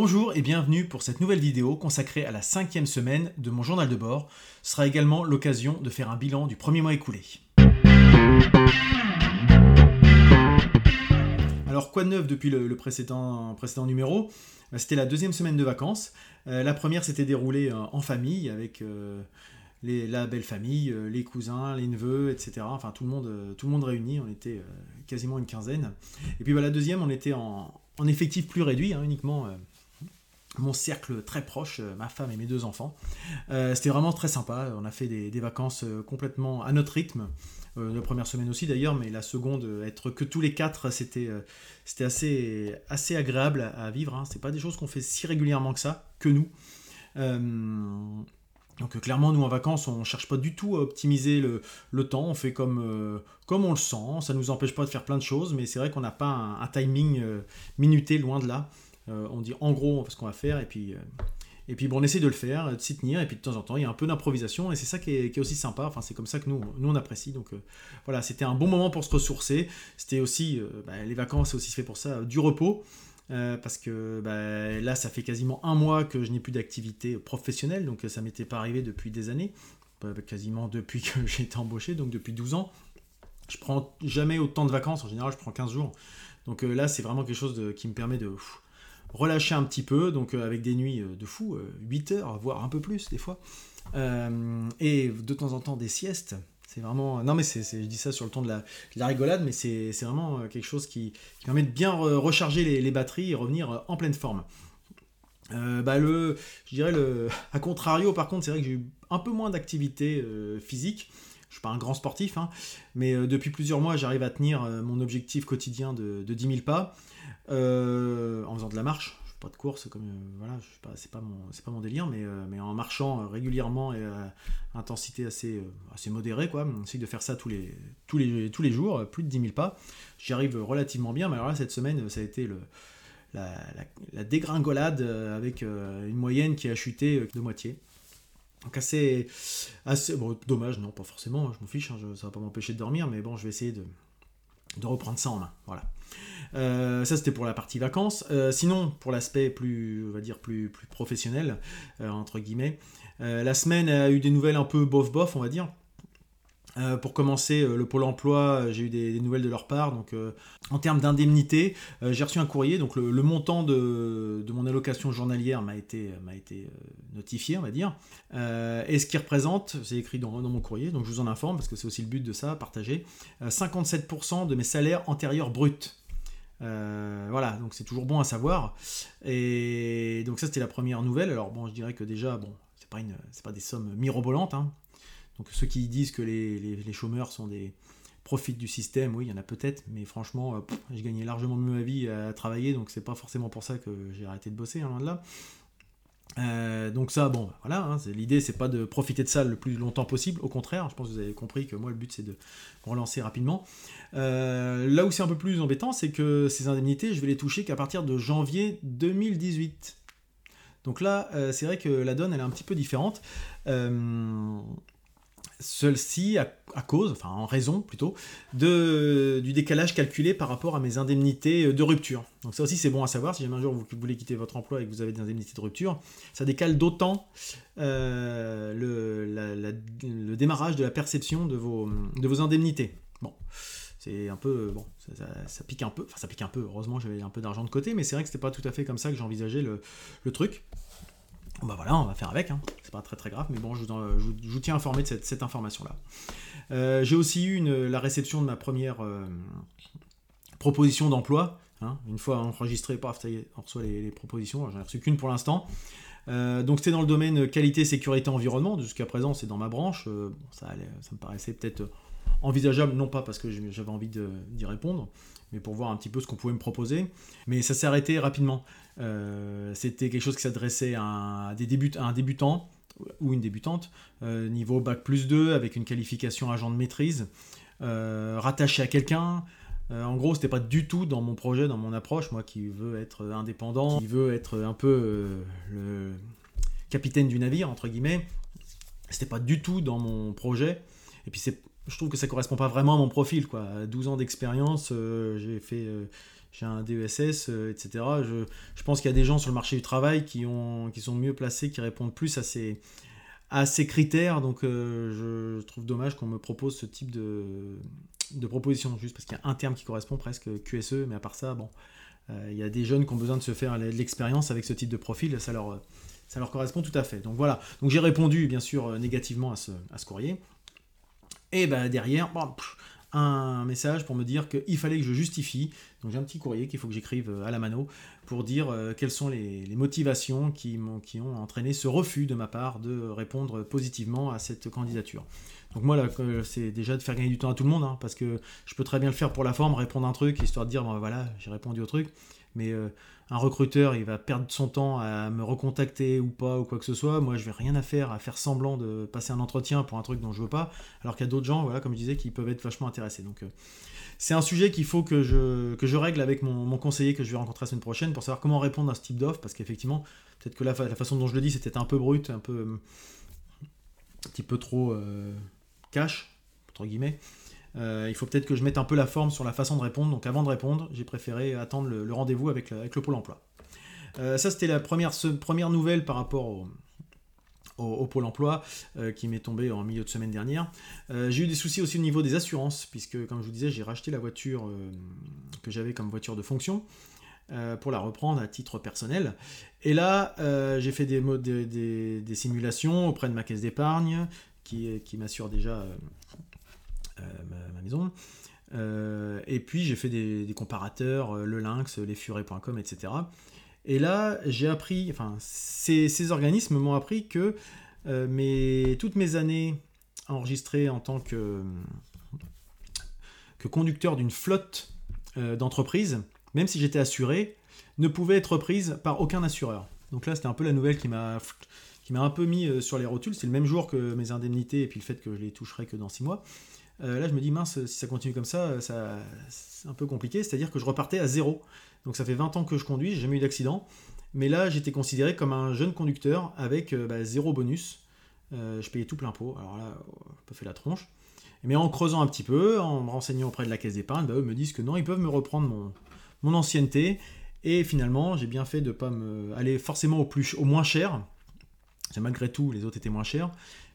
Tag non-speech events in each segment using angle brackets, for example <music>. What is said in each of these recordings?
Bonjour et bienvenue pour cette nouvelle vidéo consacrée à la cinquième semaine de mon journal de bord. Ce sera également l'occasion de faire un bilan du premier mois écoulé. Alors quoi de neuf depuis le, précédent, numéro? Bah, C'était la deuxième semaine de vacances. Euh, la première s'était déroulée euh, en famille avec euh, la belle famille, les cousins, les neveux, etc. Enfin tout le monde, tout le monde réuni. On était quasiment une quinzaine. Et puis bah, la deuxième, on était en, effectif plus réduit, hein, uniquement mon cercle très proche, euh, ma femme et mes deux enfants. Euh, c'était vraiment très sympa. On a fait des, vacances euh, complètement à notre rythme. la première semaine aussi d'ailleurs, mais la seconde, être que tous les quatre, c'était assez, assez agréable à, vivre. Hein. C'est pas des choses qu'on fait si régulièrement que ça, que nous. donc clairement, nous en vacances, on cherche pas du tout à optimiser le, temps. On fait comme, comme on le sent. Ça nous empêche pas de faire plein de choses, mais c'est vrai qu'on n'a pas un timing minuté, loin de là. Euh, on dit en gros ce qu'on va faire et puis euh, et puis bon, on essaie de le faire, de s'y tenir, et puis de temps en temps, il y a un peu d'improvisation, et c'est ça qui est, aussi sympa, enfin c'est comme ça que nous, nous on apprécie. Donc euh, voilà, c'était un bon moment pour se ressourcer. C'était aussi, bah, les vacances, c'est aussi fait pour ça, du repos. parce que bah, là, ça fait quasiment un mois que je n'ai plus d'activité professionnelle, donc ça m'était pas arrivé depuis des années, quasiment depuis que <laughs> j'ai été embauché, donc depuis 12 ans. Je prends jamais autant de vacances, en général je prends 15 jours. Donc là, c'est vraiment quelque chose qui me permet de, relâcher un petit peu, donc euh, avec des nuits euh, de fou, 8 euh, heures, voire un peu plus des fois, et de temps en temps des siestes. C'est vraiment. Non, mais c'est, je dis ça sur le ton de la, rigolade, mais c'est, vraiment quelque chose qui, permet de bien recharger les, batteries et revenir en pleine forme. bah le, je dirais le, à contrario, par contre, c'est vrai que j'ai eu un peu moins d'activité physique. Suis pas un grand sportif, hein, mais depuis plusieurs mois, j'arrive à tenir mon objectif quotidien de, de 10 000 pas. Euh, en faisant de la marche. Je fais pas de course, comme euh, voilà, c'est pas mon, c'est pas mon délire, mais, euh, en marchant régulièrement et à intensité assez, assez modérée, quoi. On essaye de faire ça tous les, tous les, tous les jours, plus de 10 000 pas. J'y arrive relativement bien, mais alors là, cette semaine, ça a été la, la, dégringolade avec une moyenne qui a chuté de moitié. Donc assez, bon, dommage, non, pas forcément, je m'en fiche, hein, ça va pas m'empêcher de dormir, mais bon, je vais essayer de, de reprendre ça en main. Voilà. Euh, ça c'était pour la partie vacances. Euh, sinon, pour l'aspect plus, on va dire plus, plus professionnel euh, entre guillemets, la semaine a eu des nouvelles un peu bof bof, on va dire. pour commencer, le pôle emploi, j'ai eu des, nouvelles de leur part. Donc, en termes d'indemnité, j'ai reçu un courrier. Donc, le, montant de, mon allocation journalière m'a été, m'a été notifié, on va dire. et ce qui représente, c'est écrit dans, mon courrier, donc je vous en informe parce que c'est aussi le but de ça, partager, 57% de mes salaires antérieurs bruts. Euh, voilà, donc c'est toujours bon à savoir. Et donc ça c'était la première nouvelle. Alors bon, je dirais que déjà, bon, c'est pas, une, pas des sommes mirobolantes. Hein. Donc ceux qui disent que les, les, chômeurs sont des profitent du système, oui, il y en a peut-être, mais franchement, euh, j'ai gagné largement mieux ma vie à travailler, donc c'est pas forcément pour ça que j'ai arrêté de bosser, hein, loin de là. Euh, donc ça, bon, voilà, hein, l'idée c'est pas de profiter de ça le plus longtemps possible, au contraire, je pense que vous avez compris que moi le but c'est de relancer rapidement. Euh, là où c'est un peu plus embêtant, c'est que ces indemnités, je vais les toucher qu'à partir de janvier 2018. Donc là, euh, c'est vrai que la donne elle est un petit peu différente. Celle-ci, à, cause, enfin en raison plutôt, de, du décalage calculé par rapport à mes indemnités de rupture. Donc ça aussi c'est bon à savoir, si jamais un jour vous voulez quitter votre emploi et que vous avez des indemnités de rupture, ça décale d'autant euh, le, démarrage de la perception de vos, de vos indemnités. Bon, c'est un peu, bon, ça, pique un peu, enfin ça pique un peu, heureusement j'avais un peu d'argent de côté, mais c'est vrai que c'était pas tout à fait comme ça que j'envisageais le, le truc. Bah voilà, on va faire avec, hein. c'est pas très très grave, mais bon, je vous, tiens informé de cette, information-là. Euh, j'ai aussi eu la réception de ma première euh, proposition d'emploi. Hein. Une fois enregistré, paf, on reçoit les, propositions, j'en ai reçu qu'une pour l'instant. Euh, donc c'était dans le domaine qualité, sécurité, environnement. Jusqu'à présent, c'est dans ma branche. ça, ça me paraissait peut-être envisageable, non pas parce que j'avais envie d'y répondre, mais pour voir un petit peu ce qu'on pouvait me proposer. Mais ça s'est arrêté rapidement. Euh, c'était quelque chose qui s'adressait à, début, un débutant ou une débutante, euh, niveau bac plus 2, avec une qualification agent de maîtrise, euh, rattaché à quelqu'un. en gros, c'était pas du tout dans mon projet, dans mon approche, moi qui veux être indépendant, qui veux être un peu le capitaine du navire, entre guillemets. C'était pas du tout dans mon projet. Et puis c'est je trouve que ça correspond pas vraiment à mon profil. Quoi. À 12 ans d'expérience, j'ai fait, j'ai un DESS, etc. Je, je pense qu'il y a des gens sur le marché du travail qui, ont, qui sont mieux placés, qui répondent plus à ces, critères. Donc je trouve dommage qu'on me propose ce type de, proposition, juste parce qu'il y a un terme qui correspond presque QSE, mais à part ça, bon, il y a des jeunes qui ont besoin de se faire de l'expérience avec ce type de profil, ça leur, correspond tout à fait. Donc voilà, donc j'ai répondu bien sûr négativement à ce courrier. Et ben derrière, un message pour me dire qu'il fallait que je justifie. Donc j'ai un petit courrier qu'il faut que j'écrive euh, à la mano pour dire euh, quelles sont les, motivations qui, ont entraîné ce refus de ma part de répondre positivement à cette candidature. Donc moi là, c'est déjà de faire gagner du temps à tout le monde, hein, parce que je peux très bien le faire pour la forme, répondre un truc, histoire de dire, voilà, j'ai répondu au truc mais euh, un recruteur, il va perdre son temps à me recontacter ou pas, ou quoi que ce soit. Moi, je vais rien à faire à faire semblant de passer un entretien pour un truc dont je veux pas, alors qu'il y a d'autres gens, voilà, comme je disais, qui peuvent être vachement intéressés. Donc, euh, c'est un sujet qu'il faut que je, règle avec mon, conseiller que je vais rencontrer la semaine prochaine pour savoir comment répondre à ce type d'offre, parce qu'effectivement, peut-être que la, la, façon dont je le dis, c'était un peu brut, un peu un petit peu trop euh, cash, entre guillemets. Euh, il faut peut-être que je mette un peu la forme sur la façon de répondre. Donc avant de répondre, j'ai préféré attendre le, rendez-vous avec, le Pôle emploi. Euh, ça, c'était la première, nouvelle par rapport au, Pôle emploi euh, qui m'est tombé en milieu de semaine dernière. j'ai eu des soucis aussi au niveau des assurances, puisque, comme je vous disais, j'ai racheté la voiture que j'avais comme voiture de fonction. pour la reprendre à titre personnel. Et là, j'ai fait des, des, des, simulations auprès de ma caisse d'épargne, qui m'assure déjà euh, ma, maison. Euh, et puis j'ai fait des, comparateurs, euh, le lynx, les furets.com, etc. Et là, j'ai appris, enfin, ces, organismes m'ont appris que toutes mes années enregistrées en tant que, que conducteur d'une flotte d'entreprise, même si j'étais assuré, ne pouvaient être reprises par aucun assureur. Donc là, c'était un peu la nouvelle qui m'a qui m'a un peu mis sur les rotules. C'est le même jour que mes indemnités et puis le fait que je les toucherai que dans six mois. Euh, là, je me dis, mince, si ça continue comme ça, ça c'est un peu compliqué. C'est-à-dire que je repartais à zéro. Donc ça fait 20 ans que je conduis, j'ai jamais eu d'accident. Mais là, j'étais considéré comme un jeune conducteur avec euh, bah, zéro bonus. Euh, je payais tout plein pot. Alors là, un peu fait la tronche. Mais en creusant un petit peu, en me renseignant auprès de la caisse d'épargne, bah, eux me disent que non, ils peuvent me reprendre mon, ancienneté. Et finalement, j'ai bien fait de ne pas me aller forcément au, au moins cher. Malgré tout, les autres étaient moins chers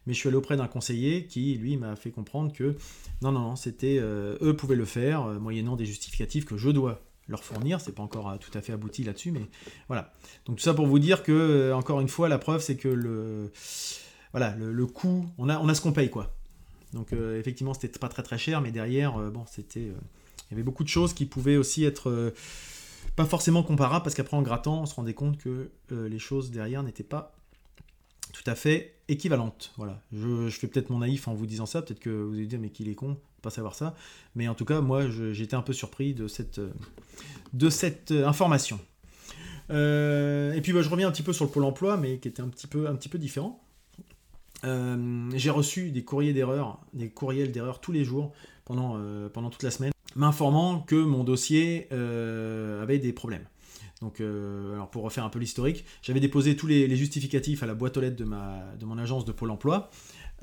mais je suis allé auprès d'un conseiller qui, lui, m'a fait comprendre que non, non, non, c'était euh, eux pouvaient le faire, euh, moyennant des justificatifs que je dois leur fournir. C'est pas encore euh, tout à fait abouti là-dessus, mais voilà. Donc tout ça pour vous dire que, encore une fois, la preuve, c'est que le, voilà, le, coût, on a, on a ce qu'on paye, quoi. Donc effectivement, c'était pas très très cher, mais derrière, bon, c'était, il y avait beaucoup de choses qui pouvaient aussi être pas forcément comparables, parce qu'après en grattant, on se rendait compte que les choses derrière n'étaient pas tout à fait équivalente. Voilà. Je, fais peut-être mon naïf en vous disant ça, peut-être que vous allez dire mais qu'il est con, pas savoir ça. Mais en tout cas, moi, j'étais un peu surpris de cette, cette euh, information. Euh, et puis bah, je reviens un petit peu sur le pôle emploi, mais qui était un petit peu, différent. Euh, j'ai reçu des courriers d'erreur, des courriels d'erreur tous les jours pendant, pendant toute la semaine, m'informant que mon dossier avait des problèmes. Donc, euh, alors pour refaire un peu l'historique, j'avais déposé tous les, justificatifs à la boîte aux lettres de, mon agence de Pôle emploi.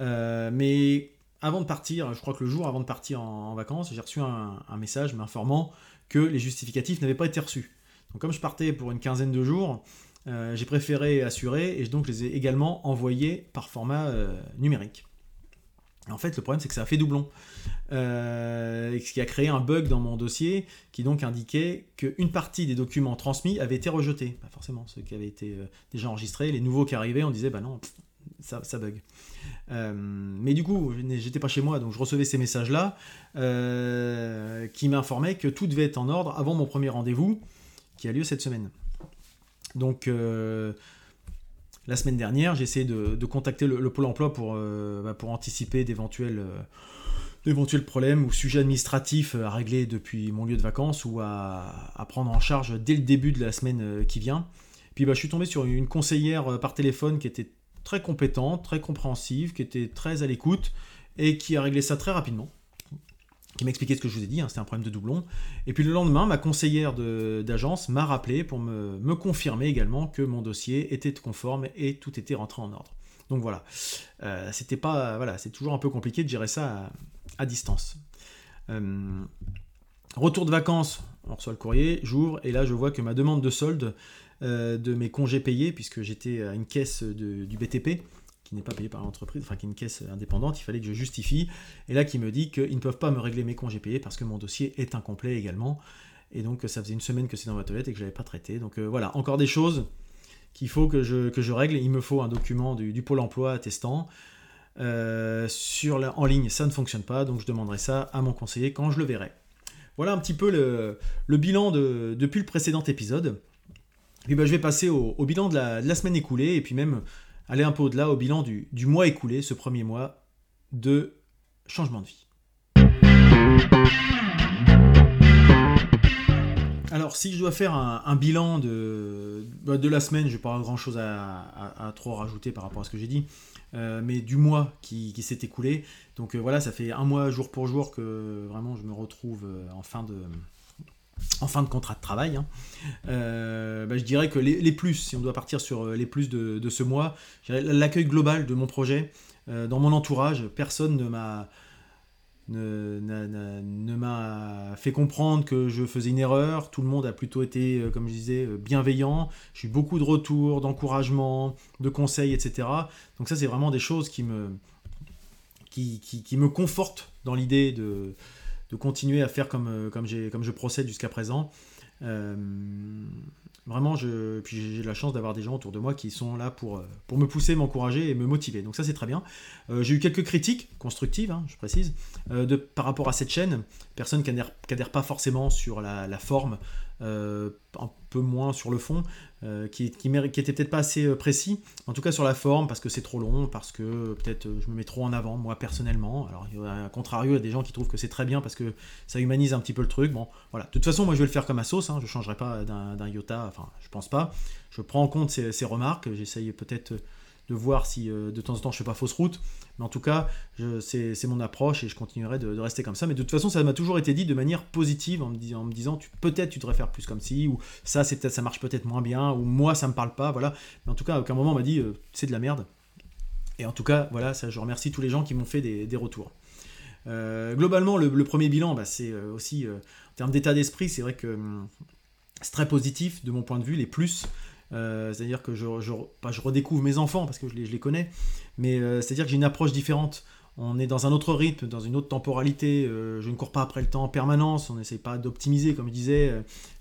Euh, mais avant de partir, je crois que le jour avant de partir en, vacances, j'ai reçu un, message m'informant que les justificatifs n'avaient pas été reçus. Donc comme je partais pour une quinzaine de jours, euh, j'ai préféré assurer et donc je les ai également envoyés par format numérique. En fait, le problème, c'est que ça a fait doublon. Euh, ce qui a créé un bug dans mon dossier qui donc indiquait qu'une partie des documents transmis avait été rejetés. Pas forcément ceux qui avaient été euh, déjà enregistrés. Les nouveaux qui arrivaient, on disait, bah non, ça, ça bug. Euh, mais du coup, j'étais pas chez moi, donc je recevais ces messages-là qui m'informaient que tout devait être en ordre avant mon premier rendez-vous qui a lieu cette semaine. Donc la semaine dernière, j'ai essayé de, contacter le, Pôle emploi pour, euh, bah, anticiper d'éventuels, euh, problèmes ou sujets administratifs à régler depuis mon lieu de vacances ou à, prendre en charge dès le début de la semaine euh, qui vient. Puis bah, je suis tombé sur une conseillère par téléphone qui était très compétente, très compréhensive, qui était très à l'écoute et qui a réglé ça très rapidement qui m'expliquait ce que je vous ai dit, hein, c'était un problème de doublon. Et puis le lendemain, ma conseillère d'agence m'a rappelé pour me, confirmer également que mon dossier était conforme et tout était rentré en ordre. Donc voilà, euh, c'était pas, voilà, c'est toujours un peu compliqué de gérer ça à, distance. Euh, retour de vacances on reçoit le courrier, j'ouvre, et là je vois que ma demande de solde de mes congés payés, puisque j'étais à une caisse du BTP, qui n'est pas payée par l'entreprise, enfin qui est une caisse indépendante, il fallait que je justifie, et là qui me dit qu'ils ne peuvent pas me régler mes congés payés parce que mon dossier est incomplet également. Et donc ça faisait une semaine que c'est dans ma toilette et que je l'avais pas traité. Donc voilà, encore des choses qu'il faut que je, que je règle. Il me faut un document du, Pôle emploi attestant. Euh, sur la, en ligne, ça ne fonctionne pas, donc je demanderai ça à mon conseiller quand je le verrai. Voilà un petit peu le, bilan de, depuis le précédent épisode. Puis ben, je vais passer au, bilan de la, de la, semaine écoulée, et puis même aller un peu au-delà au bilan du, mois écoulé, ce premier mois de changement de vie. Alors, si je dois faire un, bilan de, bah, de la semaine, je n'ai pas grand chose à, trop rajouter par rapport à ce que j'ai dit, euh, mais du mois qui, s'est écoulé. Donc euh, voilà, ça fait un mois jour pour jour que vraiment je me retrouve euh, en fin de, en fin de contrat de travail. Hein. Bah, je dirais que les, plus, si on doit partir sur les plus de, ce mois, l'accueil global de mon projet, dans mon entourage, personne ne m'a ne, fait comprendre que je faisais une erreur. Tout le monde a plutôt été, euh, comme je disais, euh, bienveillant. J'ai eu beaucoup de retours, d'encouragement, de conseils, etc. Donc ça, c'est vraiment des choses qui me, qui, qui, me confortent dans l'idée de, de, continuer à faire comme, euh, comme, comme je procède jusqu'à présent. Vraiment, je, puis j'ai la chance d'avoir des gens autour de moi qui sont là pour, euh, pour me pousser, m'encourager et me motiver. Donc ça, c'est très bien. Euh, j'ai eu quelques critiques constructives, hein, je précise, euh, de, par rapport à cette chaîne. Personne qui n'adhère pas forcément sur la forme, un peu moins sur le fond, euh, qui, était peut-être pas assez euh, précis, en tout cas sur la forme, parce que c'est trop long, parce que euh, peut-être je me mets trop en avant, moi personnellement. Alors, à contrario, il y a des gens qui trouvent que c'est très bien parce que ça humanise un petit peu le truc. Bon, voilà. De toute façon, moi je vais le faire comme à sauce, hein, je changerai pas d'un iota, enfin, je pense pas. Je prends en compte ces, ces remarques, j'essaye peut-être de voir si euh, de temps en temps je fais pas fausse route. Mais en tout cas, c'est mon approche et je continuerai de, rester comme ça. Mais de toute façon, ça m'a toujours été dit de manière positive en me, disant, en me disant peut-être tu devrais faire plus comme ci, ou ça, peut-être ça marche peut-être moins bien, ou moi ça me parle pas, voilà. Mais en tout cas, à aucun moment on m'a dit euh, c'est de la merde. Et en tout cas, voilà, ça, je remercie tous les gens qui m'ont fait des, retours. Euh, globalement, le, premier bilan, bah, c'est aussi, en termes d'état d'esprit, c'est vrai que hum, c'est très positif de mon point de vue, les plus. Euh, c'est-à-dire que je, je, pas je redécouvre mes enfants parce que je les, je les connais, mais euh, c'est-à-dire que j'ai une approche différente. On est dans un autre rythme, dans une autre temporalité. Euh, je ne cours pas après le temps en permanence. On n'essaye pas d'optimiser, comme je disais,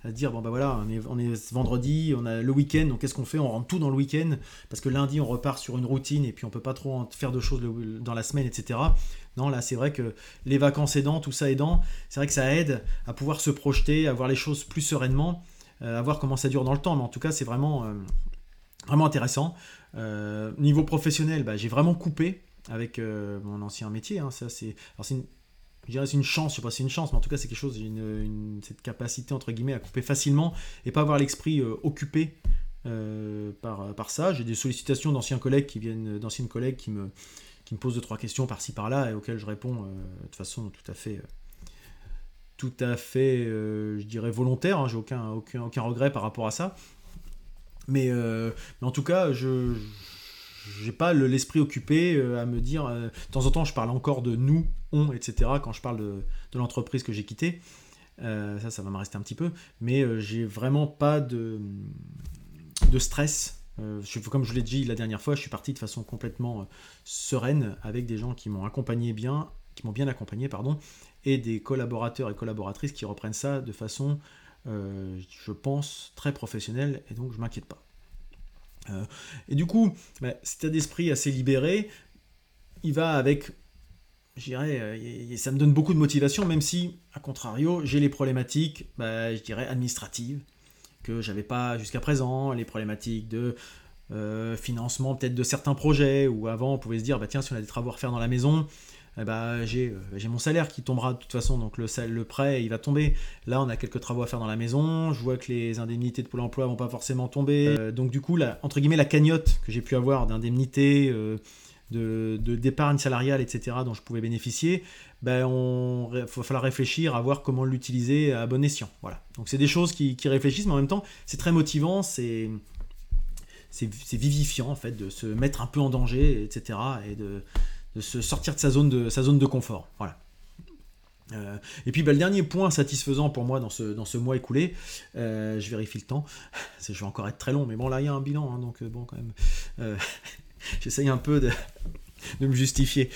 à dire bon ben voilà, on est, on est vendredi, on a le week-end, donc qu'est-ce qu'on fait? On rentre tout dans le week-end parce que lundi on repart sur une routine et puis on peut pas trop faire de choses dans la semaine, etc. Non, là c'est vrai que les vacances aidant, tout ça aidant, c'est vrai que ça aide à pouvoir se projeter, à voir les choses plus sereinement. Euh, à voir comment ça dure dans le temps, mais en tout cas, c'est vraiment, euh, vraiment intéressant. Euh, niveau professionnel, bah, j'ai vraiment coupé avec mon ancien métier. Hein, ça, c'est, une, je dirais c'est une chance, je sais pas si c'est une chance, mais en tout cas c'est quelque chose, cette capacité entre guillemets à couper facilement et pas avoir l'esprit occupé par, par ça. J'ai des sollicitations d'anciens collègues qui viennent, d'anciennes collègues qui me, qui me posent deux trois questions par-ci par-là et auxquelles je réponds de façon tout à fait tout à fait, euh, je dirais, volontaire. Hein, j'ai aucun, aucun, aucun, regret par rapport à ça. Mais, euh, en tout cas, je n'ai pas l'esprit occupé euh, à me dire. de temps en temps, je parle encore de nous, on, etc. quand je parle de, de l'entreprise que j'ai quittée. ça, ça va me rester un petit peu. Mais j'ai vraiment pas de, de stress. Comme je l'ai dit la dernière fois, je suis parti de façon complètement sereine avec des gens qui m'ont accompagné bien, qui m'ont bien accompagné, pardon, et des collaborateurs et collaboratrices qui reprennent ça de façon, euh, je pense, très professionnelle, et donc je m'inquiète pas. Euh, et du coup, bah, cet état d'esprit assez libéré, il va avec, je dirais, euh, ça me donne beaucoup de motivation, même si, à contrario, j'ai les problématiques, bah, je dirais, administratives, que j'avais pas jusqu'à présent, les problématiques de financement peut-être de certains projets, où avant on pouvait se dire, bah tiens, si on a des travaux à refaire dans la maison, eh ben, euh, j'ai, mon salaire qui tombera de toute façon, donc le, le prêt il va tomber. Là, on a quelques travaux à faire dans la maison. Je vois que les indemnités de Pôle emploi vont pas forcément tomber. Euh, donc, du coup, la, entre guillemets, la cagnotte que j'ai pu avoir d'indemnités, euh, de, d'épargne salariale, etc., dont je pouvais bénéficier, ben, on va falloir réfléchir à voir comment l'utiliser à bon escient. Voilà. Donc, c'est des choses qui, réfléchissent, mais en même temps, c'est très motivant, c'est. Vivifiant en fait de se mettre un peu en danger, etc. se sortir de sa zone de, sa zone de confort. Voilà. et puis bah, le dernier point satisfaisant pour moi dans ce, dans ce mois écoulé, je vérifie le temps, je vais encore être très long, mais bon là il y a un bilan, hein, donc bon quand même, <laughs> j'essaye un peu de, de me justifier.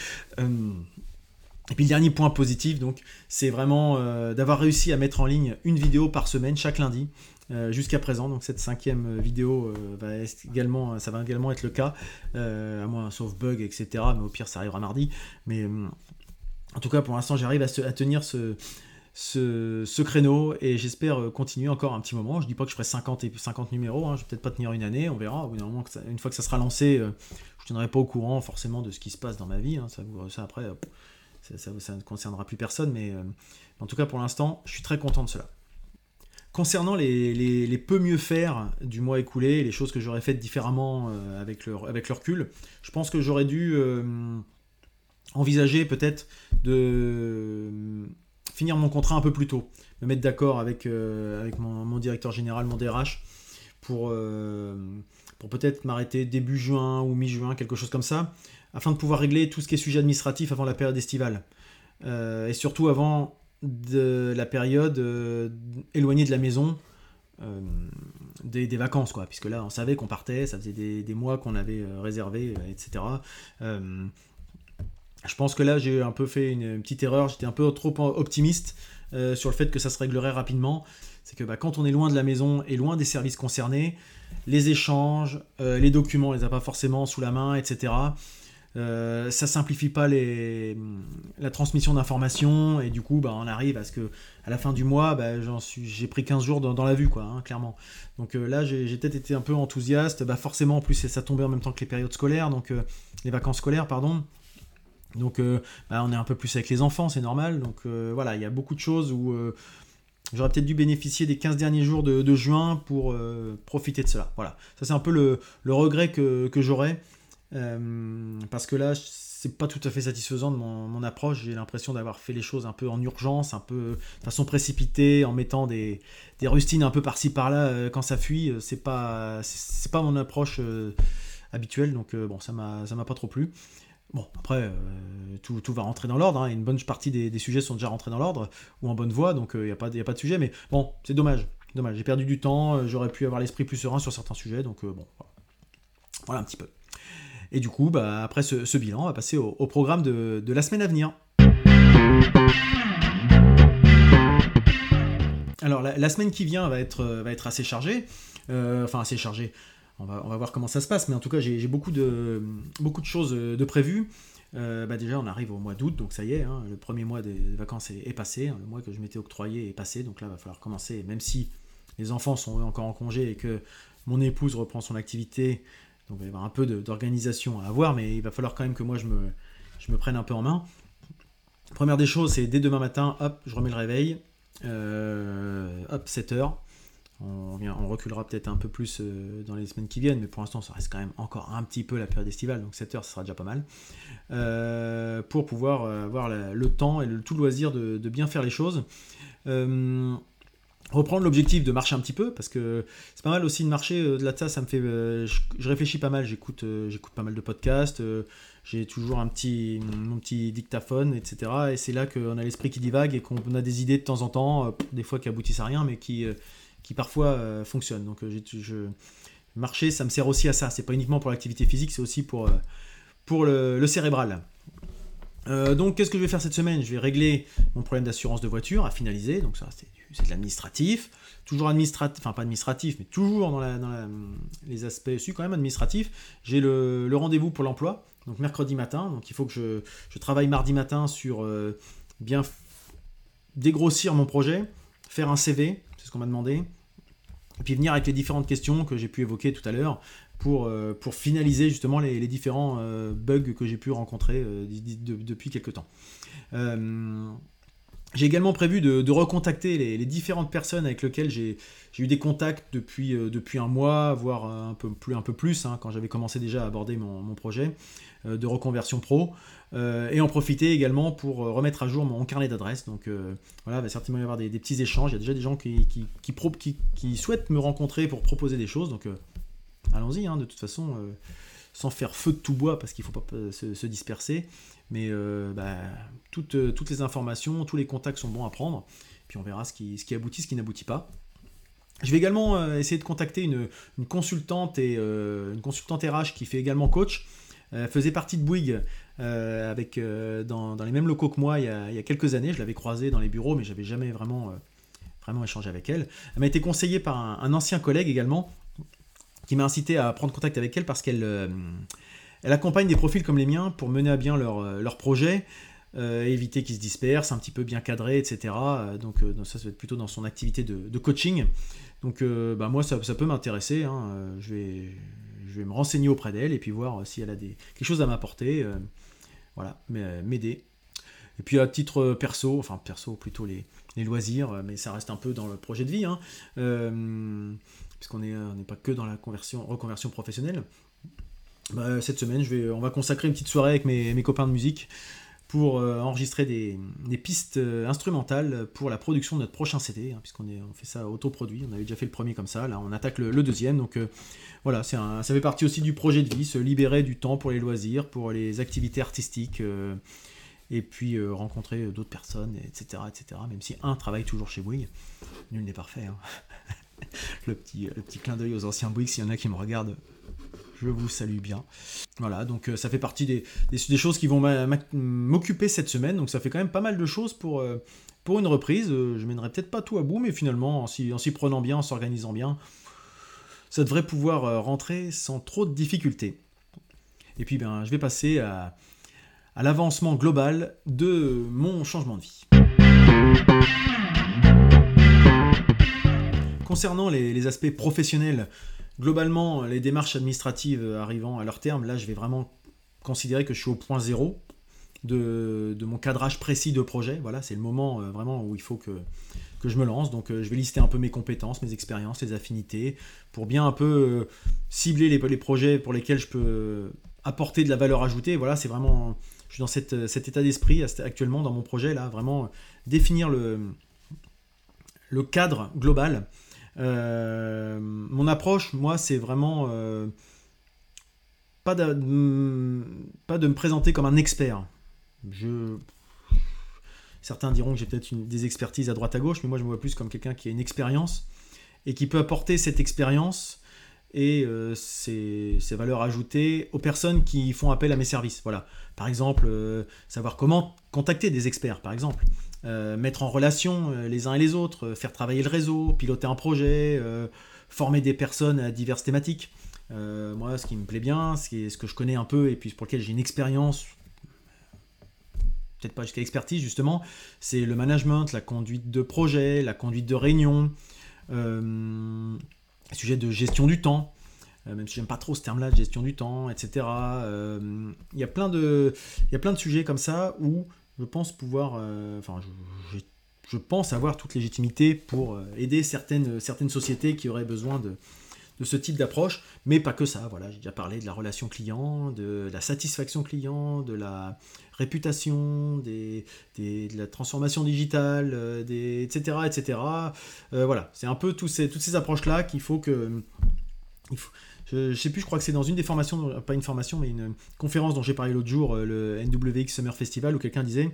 Et puis le dernier point positif, donc, c'est vraiment euh, d'avoir réussi à mettre en ligne une vidéo par semaine chaque lundi euh, jusqu'à présent. Donc cette cinquième vidéo euh, va également, ça va également être le cas, à moins sauf bug, etc. Mais au pire, ça arrivera mardi. Mais en tout cas, pour l'instant, j'arrive à, tenir ce, créneau et j'espère continuer encore un petit moment. Je dis pas que je ferai 50, et 50 numéros, hein, je vais peut-être pas tenir une année, on verra. une fois que ça sera lancé, je ne tiendrai pas au courant forcément de ce qui se passe dans ma vie. Hein. ça, après ça, ne concernera plus personne, mais euh, en tout cas pour l'instant, je suis très content de cela. Concernant les, peu mieux faire du mois écoulé, les choses que j'aurais faites différemment euh, avec, le, avec recul, je pense que j'aurais dû euh, envisager peut-être de finir mon contrat un peu plus tôt, me mettre d'accord avec, avec mon, directeur général, mon DRH, pour, pour peut-être m'arrêter début juin ou mi-juin, quelque chose comme ça, afin de pouvoir régler tout ce qui est sujet administratif avant la période estivale. Euh, et surtout avant de la période euh, éloignée de la maison, euh, des, vacances, quoi. Puisque là, on savait qu'on partait, ça faisait des, mois qu'on avait réservé, etc. je pense que là, j'ai un peu fait une petite erreur, j'étais un peu trop optimiste sur le fait que ça se réglerait rapidement. C'est que bah, quand on est loin de la maison et loin des services concernés, les échanges, les documents, on les a pas forcément sous la main, etc. Euh, ça simplifie pas les, la transmission d'informations et du coup bah, on arrive à ce que à la fin du mois bah, j'ai pris 15 jours dans, la vue quoi hein, clairement donc euh, là j'ai peut-être été un peu enthousiaste bah, forcément en plus ça tombait en même temps que les périodes scolaires donc euh, les vacances scolaires pardon donc bah, on est un peu plus avec les enfants c'est normal donc voilà il y a beaucoup de choses où J'aurais peut-être dû bénéficier des 15 derniers jours de, juin pour profiter de cela. Voilà. Ça, c'est un peu le, regret que j'aurais. Euh, parce que là, c'est pas tout à fait satisfaisant de mon, approche. J'ai l'impression d'avoir fait les choses un peu en urgence, un peu de façon précipitée, en mettant des, rustines un peu par-ci par-là euh, quand ça fuit. Euh, c'est pas, c'est pas mon approche habituelle, donc bon, ça m'a, m'a pas trop plu. Bon, après, tout, tout, va rentrer dans l'ordre. Hein, une bonne partie des, sujets sont déjà rentrés dans l'ordre ou en bonne voie, donc il n'y a, pas, a pas de sujet. Mais bon, c'est dommage. Dommage. J'ai perdu du temps. J'aurais pu avoir l'esprit plus serein sur certains sujets, donc bon, voilà un petit peu. Et du coup, bah, après ce, bilan, on va passer au, programme de, la semaine à venir. Alors la, semaine qui vient va être, être assez chargée, euh, enfin assez chargée. On va, voir comment ça se passe, mais en tout cas j'ai beaucoup de, choses de prévues. Euh, bah déjà on arrive au mois d'août, donc ça y est, hein, le premier mois des vacances est, passé, hein, le mois que je m'étais octroyé est passé, donc là il va falloir commencer, même si les enfants sont encore en congé et que mon épouse reprend son activité, donc il va y avoir un peu d'organisation à avoir, mais il va falloir quand même que moi je me, prenne un peu en main. Première des choses, c'est dès demain matin, hop, je remets le réveil, euh, hop, 7 heures. On, reculera peut-être un peu plus euh, dans les semaines qui viennent, mais pour l'instant, ça reste quand même encore un petit peu la période estivale, donc 7 heures, ça sera déjà pas mal. Euh, pour pouvoir avoir le temps et le tout loisir de, de bien faire les choses reprendre l'objectif de marcher un petit peu parce que c'est pas mal aussi de marcher euh, de là de ça ça me fait euh, je, réfléchis pas mal j'écoute euh, j'écoute pas mal de podcasts j'ai toujours un petit mon petit dictaphone etc et c'est là qu'on a l'esprit qui divague et qu'on a des idées de temps en temps des fois qui aboutissent à rien mais qui qui parfois fonctionnent. Donc je, marcher ça me sert aussi à ça. C'est pas uniquement pour l'activité physique c'est aussi pour pour le cérébral. Donc, qu'est-ce que je vais faire cette semaine? Je vais régler mon problème d'assurance de voiture à finaliser. Donc, ça, c'est de l'administratif. Toujours administratif, enfin, pas administratif, mais toujours dans, les aspects, suis quand même administratifs. J'ai le, rendez-vous pour l'emploi, donc mercredi matin. Donc, il faut que je, travaille mardi matin sur euh, bien dégrossir mon projet, faire un CV, c'est ce qu'on m'a demandé, et puis venir avec les différentes questions que j'ai pu évoquer tout à l'heure pour, euh, pour finaliser justement les, différents euh, bugs que j'ai pu rencontrer depuis quelques temps. J'ai également prévu de, recontacter les, différentes personnes avec lesquelles j'ai eu des contacts depuis, depuis un mois, voire un peu plus, un peu plus hein, quand j'avais commencé déjà à aborder mon, projet de reconversion pro, et en profiter également pour remettre à jour mon carnet d'adresses. Donc voilà, il va certainement y avoir des, petits échanges. Il y a déjà des gens qui, souhaitent me rencontrer pour proposer des choses. Donc allons-y, hein, de toute façon, euh, sans faire feu de tout bois parce qu'il ne faut pas se, disperser. Mais bah, toutes, toutes les informations, tous les contacts sont bons à prendre. Puis on verra ce qui, ce qui aboutit, ce qui n'aboutit pas. Je vais également essayer de contacter une, consultante et une consultante RH qui fait également coach. Elle faisait partie de Bouygues avec, dans, les mêmes locaux que moi il y a, il y a quelques années. Je l'avais croisée dans les bureaux, mais j'avais jamais vraiment vraiment échanger avec elle. Elle m'a été conseillée par un, ancien collègue également, qui m'a incité à prendre contact avec elle parce qu'elle euh, elle accompagne des profils comme les miens pour mener à bien leur, euh, leur projet, euh, éviter qu'ils se dispersent, un petit peu bien cadré, etc. Donc, ça, ça va être plutôt dans son activité de, coaching. Donc bah, moi, ça, peut m'intéresser. Hein. Je, vais, je vais me renseigner auprès d'elle et puis voir si elle a des, quelque chose à m'apporter. voilà, m'aider. Et puis à titre perso, enfin perso plutôt les, les loisirs, euh, mais ça reste un peu dans le projet de vie, hein, euh, puisqu'on n'est pas que dans la conversion, reconversion professionnelle. Bah, cette semaine, on va consacrer une petite soirée avec mes, copains de musique pour euh, enregistrer des, pistes instrumentales pour la production de notre prochain CD, hein, puisqu'on on fait ça autoproduit. On avait déjà fait le premier comme ça, là on attaque le, deuxième. Donc voilà, ça fait partie aussi du projet de vie, se libérer du temps pour les loisirs, pour les activités artistiques et puis euh, rencontrer d'autres personnes, etc., etc. Même si un travaille toujours chez Bouygues, nul n'est parfait. Hein. <laughs> le, petit, le petit clin d'œil aux anciens Bouygues, s'il y en a qui me regardent, je vous salue bien. Voilà, donc euh, ça fait partie des, choses qui vont m'occuper cette semaine, donc ça fait quand même pas mal de choses pour, euh, pour une reprise. je mènerai peut-être pas tout à bout, mais finalement, en s'y prenant bien, en s'organisant bien, ça devrait pouvoir rentrer sans trop de difficultés. Et puis ben, je vais passer à, à l'avancement global de mon changement de vie. Concernant les, aspects professionnels, globalement, les démarches administratives arrivant à leur terme, là, je vais vraiment considérer que je suis au point zéro de, mon cadrage précis de projet. Voilà, c'est le moment euh, vraiment où il faut que, je me lance. Donc, euh, je vais lister un peu mes compétences, mes expériences, les affinités, pour bien un peu euh, cibler les, projets pour lesquels je peux apporter de la valeur ajoutée. Voilà, c'est vraiment je suis dans cette, cet état d'esprit actuellement dans mon projet, là, vraiment définir le cadre global. Euh, mon approche, moi, c'est vraiment euh, pas, de, pas de me présenter comme un expert. Certains diront que j'ai peut-être des expertises à droite à gauche, mais moi je me vois plus comme quelqu'un qui a une expérience et qui peut apporter cette expérience et euh, ces, valeurs ajoutées aux personnes qui font appel à mes services. Voilà. Par exemple, euh, savoir comment contacter des experts, par exemple. Euh, mettre en relation les uns et les autres, faire travailler le réseau, piloter un projet, former des personnes à diverses thématiques. moi, ce qui me plaît bien, ce, que je connais un peu et puis pour lequel j'ai une expérience, peut-être pas jusqu'à expertise justement, c'est le management, la conduite de projet, la conduite de réunion sujet de gestion du temps, euh, même si j'aime pas trop ce terme-là, gestion du temps, etc. Euh, il y, y a plein de sujets comme ça où je pense pouvoir, euh, enfin, je, pense avoir toute légitimité pour aider certaines, certaines sociétés qui auraient besoin de, de ce type d'approche, mais pas que ça. Voilà, j'ai déjà parlé de la relation client, de la satisfaction client, de la réputation, des, de la transformation digitale, euh, des, etc. etc. Euh, voilà, c'est un peu tous ces, toutes ces approches-là qu'il faut que... je, ne sais plus, je crois que c'est dans une des formations, pas une formation, mais une conférence dont j'ai parlé l'autre jour, euh, le NWX Summer Festival, où quelqu'un disait,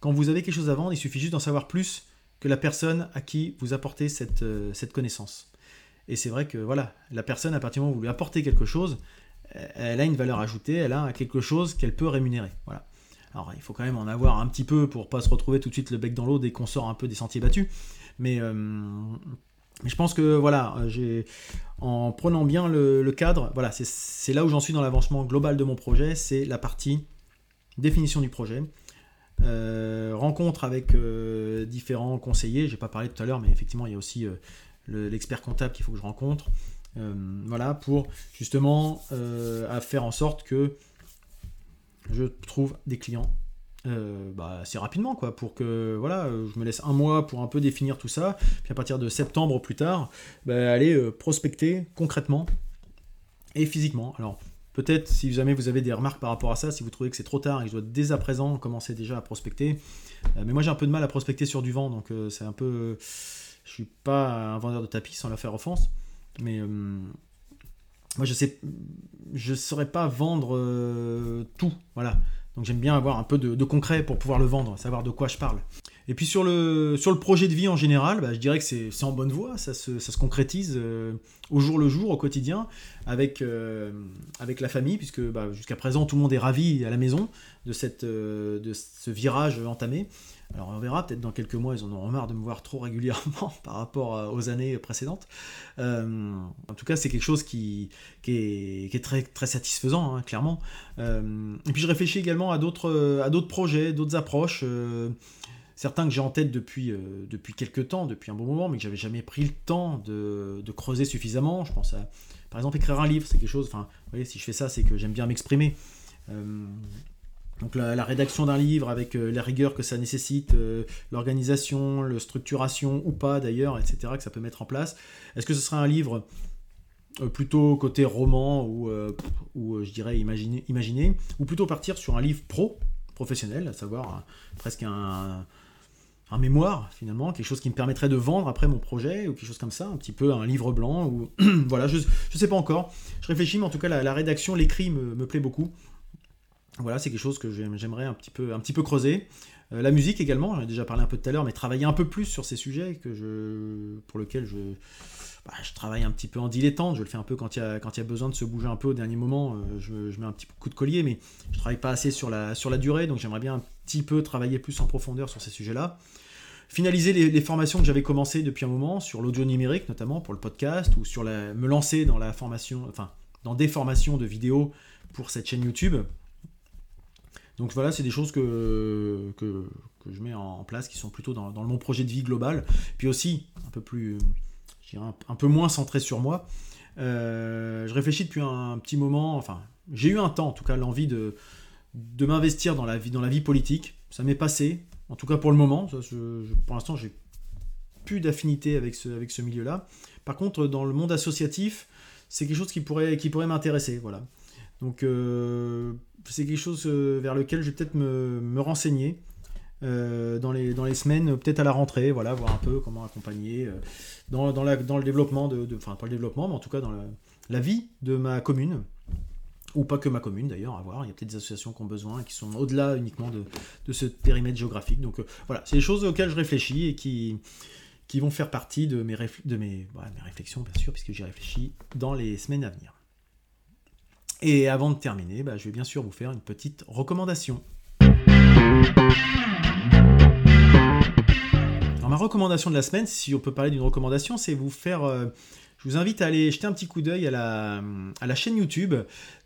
quand vous avez quelque chose à vendre, il suffit juste d'en savoir plus que la personne à qui vous apportez cette, cette connaissance. Et c'est vrai que voilà, la personne, à partir du moment où vous lui apportez quelque chose, elle a une valeur ajoutée, elle a quelque chose qu'elle peut rémunérer. Voilà. Alors il faut quand même en avoir un petit peu pour pas se retrouver tout de suite le bec dans l'eau dès qu'on sort un peu des sentiers battus. Mais, euh, je pense que voilà, j'ai en prenant bien le, cadre, voilà, c'est là où j'en suis dans l'avancement global de mon projet, c'est la partie définition du projet. Euh, rencontre avec euh, différents conseillers, j'ai pas parlé tout à l'heure, mais effectivement il y a aussi l'expert comptable qu'il faut que je rencontre. voilà, pour justement faire en sorte que je trouve des clients euh, bah, assez rapidement, quoi, pour que voilà, je me laisse un mois pour un peu définir tout ça, puis à partir de septembre plus tard, bah, aller euh, prospecter concrètement et physiquement. Alors peut-être si jamais vous avez des remarques par rapport à ça, si vous trouvez que c'est trop tard et que je dois dès à présent commencer déjà à prospecter, euh, mais moi j'ai un peu de mal à prospecter sur du vent, donc c'est un peu, je suis pas un vendeur de tapis sans la faire offense, mais moi je sais, je saurais pas vendre tout. Voilà. Donc j'aime bien avoir un peu de, concret pour pouvoir le vendre, savoir de quoi je parle. Et puis sur le, sur le projet de vie en général, bah, je dirais que c'est en bonne voie, ça se, ça se concrétise euh, au jour le jour, au quotidien, avec, euh, avec la famille, puisque bah, jusqu'à présent tout le monde est ravi à la maison de, cette, euh, de ce virage entamé. Alors on verra, peut-être dans quelques mois, ils en auront marre de me voir trop régulièrement <laughs> par rapport aux années précédentes. En tout cas, c'est quelque chose qui, qui, est, très, très satisfaisant, hein, clairement. Et puis je réfléchis également à d'autres, projets, d'autres approches. Certains que j'ai en tête depuis, depuis quelques temps, depuis un bon moment, mais que j'avais jamais pris le temps de, de, creuser suffisamment. Je pense à, par exemple, écrire un livre, c'est quelque chose, enfin, vous voyez, si je fais ça, c'est que j'aime bien m'exprimer. Donc la, rédaction d'un livre avec euh, la rigueur que ça nécessite, euh, l'organisation, la structuration ou pas d'ailleurs, etc., que ça peut mettre en place. Est-ce que ce sera un livre euh, plutôt côté roman ou, ou je dirais imaginer, imaginer, ou plutôt partir sur un livre pro, professionnel, à savoir presque un, un mémoire finalement, quelque chose qui me permettrait de vendre après mon projet ou quelque chose comme ça, un petit peu un livre blanc ou <clears throat> voilà, je ne sais pas encore. Je réfléchis, mais en tout cas la, rédaction, l'écrit me, plaît beaucoup. Voilà, c'est quelque chose que j'aimerais un petit peu, un petit peu creuser. Euh, la musique également, j'en ai déjà parlé un peu tout à l'heure, mais travailler un peu plus sur ces sujets que je, pour lesquels je, bah, je travaille un petit peu en dilettante. Je le fais un peu quand il y a, quand il y a besoin de se bouger un peu au dernier moment. Euh, je, mets un petit coup de collier, mais je travaille pas assez sur la, sur la durée, donc j'aimerais bien petit peu travailler plus en profondeur sur ces sujets-là. Finaliser les, formations que j'avais commencées depuis un moment sur l'audio numérique, notamment pour le podcast, ou sur la, me lancer dans la formation, enfin dans des formations de vidéos pour cette chaîne YouTube donc voilà, c'est des choses que, que, je mets en place qui sont plutôt dans, mon projet de vie global. Puis aussi, un peu plus, je dirais un, peu moins centré sur moi. Euh, je réfléchis depuis un, petit moment, enfin, j'ai eu un temps, en tout cas, l'envie de, de m'investir dans la vie, dans la vie politique. Ça m'est passé, en tout cas pour le moment. pour l'instant, j'ai plus d'affinité avec ce, avec ce milieu-là. Par contre, dans le monde associatif, c'est quelque chose qui pourrait, qui pourrait m'intéresser. Voilà. Donc, euh, c'est quelque chose euh, vers lequel je vais peut-être me, renseigner euh, dans, les, dans les semaines, peut-être à la rentrée, voilà, voir un peu comment accompagner dans, dans, la, dans le développement, de, enfin pas le développement, mais en tout cas dans la, vie de ma commune, ou pas que ma commune d'ailleurs, à voir. Il y a peut-être des associations qui ont besoin, qui sont au-delà uniquement de, de, ce périmètre géographique. Donc voilà, c'est des choses auxquelles je réfléchis et qui, qui vont faire partie de mes, de mes, mes réflexions, bien sûr, puisque j'y réfléchis dans les semaines à venir. Et avant de terminer, bah, je vais bien sûr vous faire une petite recommandation. Alors, ma recommandation de la semaine, si on peut parler d'une recommandation, c'est vous faire... Euh, je vous invite à aller jeter un petit coup d'œil à la, à la chaîne YouTube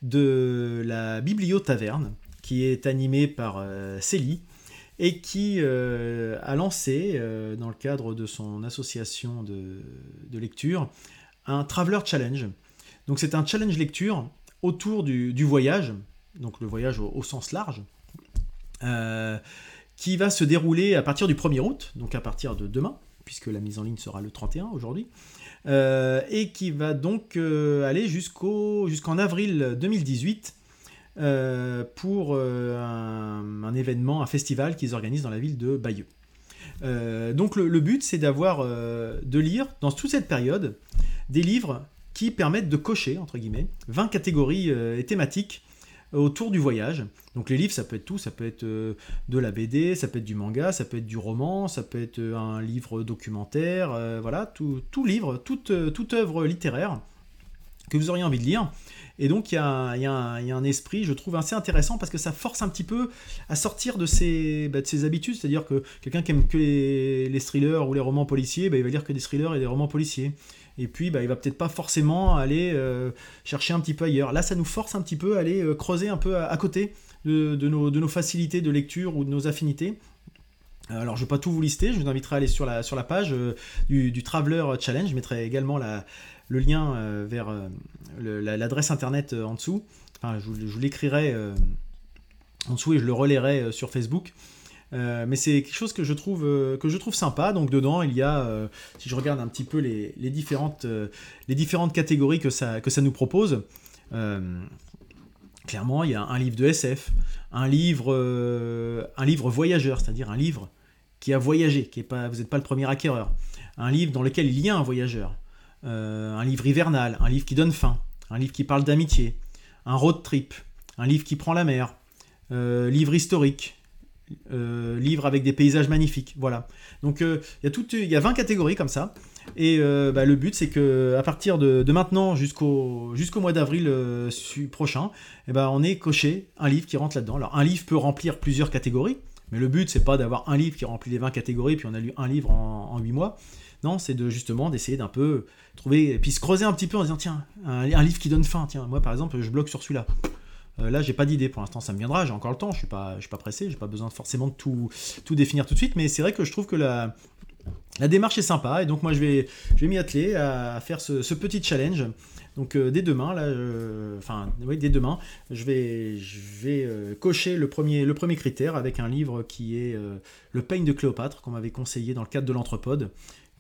de la Biblio Taverne, qui est animée par euh, Célie, et qui euh, a lancé, dans le cadre de son association de, de lecture, un Traveler Challenge. Donc c'est un challenge lecture autour du, voyage, donc le voyage au, sens large, euh, qui va se dérouler à partir du 1er août, donc à partir de demain, puisque la mise en ligne sera le 31 aujourd'hui, euh, et qui va donc euh, aller jusqu'en avril 2018 pour un, événement, un festival qu'ils organisent dans la ville de Bayeux. donc le, but c'est d'avoir, de lire dans toute cette période des livres qui permettent de cocher, entre guillemets, 20 catégories euh, et thématiques autour du voyage. Donc les livres, ça peut être tout, ça peut être euh, de la BD, ça peut être du manga, ça peut être du roman, ça peut être euh, un livre documentaire, voilà, tout, tout, livre, toute, toute œuvre littéraire que vous auriez envie de lire. Et donc il y, a, un esprit, je trouve, assez intéressant parce que ça force un petit peu à sortir de ses, bah, de ses habitudes. C'est-à-dire que quelqu'un qui aime que les, thrillers ou les romans policiers, bah, il va lire que des thrillers et des romans policiers et puis bah, il va peut-être pas forcément aller euh, chercher un petit peu ailleurs. Là, ça nous force un petit peu à aller euh, creuser un peu à, côté de, nos, facilités de lecture ou de nos affinités. Alors, je ne vais pas tout vous lister, je vous inviterai à aller sur la, page euh, du, Traveler Challenge. Je mettrai également le lien vers l'adresse internet en dessous. Enfin, je vous l'écrirai en dessous et je le relayerai sur Facebook. Euh, mais c'est quelque chose que je trouve, euh, que je trouve sympa. Donc dedans, il y a, euh, si je regarde un petit peu les, les différentes, les différentes catégories que ça, que ça nous propose, clairement, il y a un livre de SF, un livre, un livre voyageur, c'est-à-dire un livre qui a voyagé, qui est pas, vous n'êtes pas le premier acquéreur, un livre dans lequel il y a un voyageur, un livre hivernal, un livre qui donne faim, un livre qui parle d'amitié, un road trip, un livre qui prend la mer, livre historique, euh, livre avec des paysages magnifiques. Voilà. Donc il y, a tout, il y a 20 catégories comme ça. Et bah, le but, c'est que à partir de, maintenant jusqu'au mois d'avril prochain, eh ben, on est coché un livre qui rentre là-dedans. Alors, un livre peut remplir plusieurs catégories, mais le but, c'est pas d'avoir un livre qui remplit les 20 catégories, puis on a lu un livre en, en 8 mois. Non, c'est de justement d'essayer d'un peu trouver, et puis se creuser un petit peu en disant tiens, un, livre qui donne faim, tiens, moi par exemple, je bloque sur celui-là. Euh, là, j'ai pas d'idée pour l'instant, ça me viendra, j'ai encore le temps, je suis pas, je suis pas pressé, j'ai pas besoin forcément de tout, tout définir tout de suite, mais c'est vrai que je trouve que la, la démarche est sympa, et donc moi je vais, je vais m'y atteler à faire ce, petit challenge. Donc euh, dès demain, là, enfin oui, dès demain, je vais, je vais euh, cocher le premier, le premier critère avec un livre qui est Le peigne de Cléopâtre qu'on m'avait conseillé dans le cadre de l'Anthropode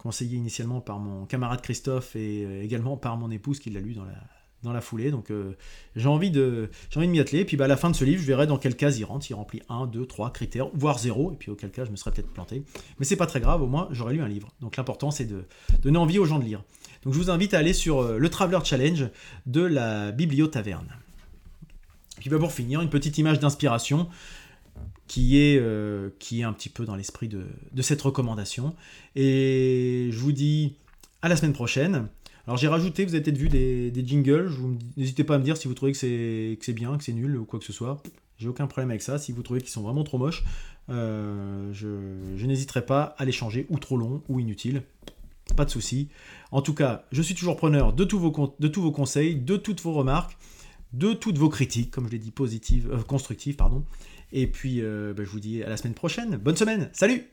conseillé initialement par mon camarade Christophe et euh, également par mon épouse qui l'a lu dans la, dans la foulée. Donc euh, j'ai envie de, j'ai envie de m'y atteler. Et puis bah, à la fin de ce livre, je verrai dans quelle case il rentre. Il remplit 1, 2, 3 critères, voire 0. Et puis auquel cas, je me serais peut-être planté. Mais c'est pas très grave, au moins j'aurais lu un livre. Donc l'important, c'est de donner envie aux gens de lire. Donc je vous invite à aller sur euh, le Traveler Challenge de la Bibliotaverne. Puis bah, pour finir, une petite image d'inspiration qui est, euh, qui est un petit peu dans l'esprit de, cette recommandation. Et je vous dis à la semaine prochaine. Alors j'ai rajouté, vous avez peut-être vu des, jingles, n'hésitez pas à me dire si vous trouvez que c'est bien, que c'est nul ou quoi que ce soit. J'ai aucun problème avec ça. Si vous trouvez qu'ils sont vraiment trop moches, euh, je, n'hésiterai pas à les changer, ou trop longs, ou inutiles. Pas de souci. En tout cas, je suis toujours preneur de tous vos, de tous vos conseils, de toutes vos remarques, de toutes vos critiques, comme je l'ai dit, positives, euh, constructives, pardon. Et puis, euh, bah, je vous dis à la semaine prochaine. Bonne semaine. Salut